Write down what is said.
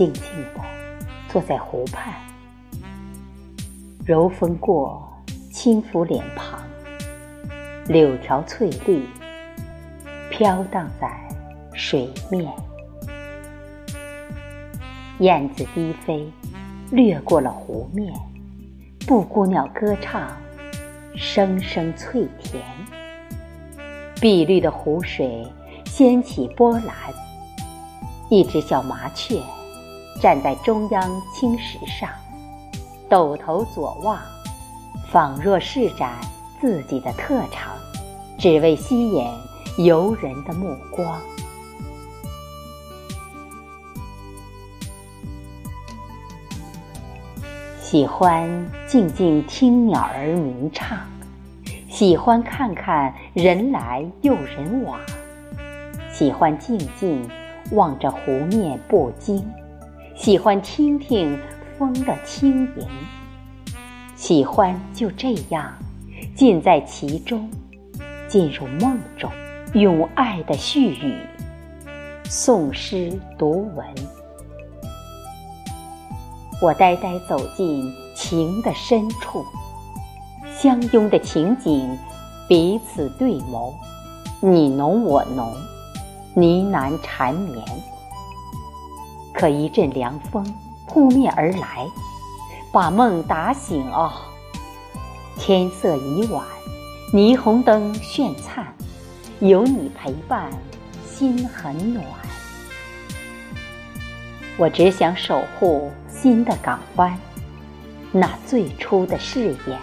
静静地坐在湖畔，柔风过，轻拂脸庞，柳条翠绿，飘荡在水面。燕子低飞，掠过了湖面，布谷鸟歌唱，声声脆甜。碧绿的湖水掀起波澜，一只小麻雀站在中央青石上，抖头左望，仿若施展自己的特长，只为吸引游人的目光。喜欢静静听鸟儿鸣唱，喜欢看看人来又人往，喜欢静静望着湖面不惊，喜欢听听风的轻盈，喜欢就这样浸在其中，进入梦中，用爱的絮语诵诗读文。我呆呆走进情的深处，相拥的情景，彼此对眸，你浓我浓，呢喃缠绵。可一阵凉风扑面而来，把梦打醒哦。天色已晚，霓虹灯炫灿，有你陪伴，心很暖。我只想守护。新的港湾，那最初的誓言。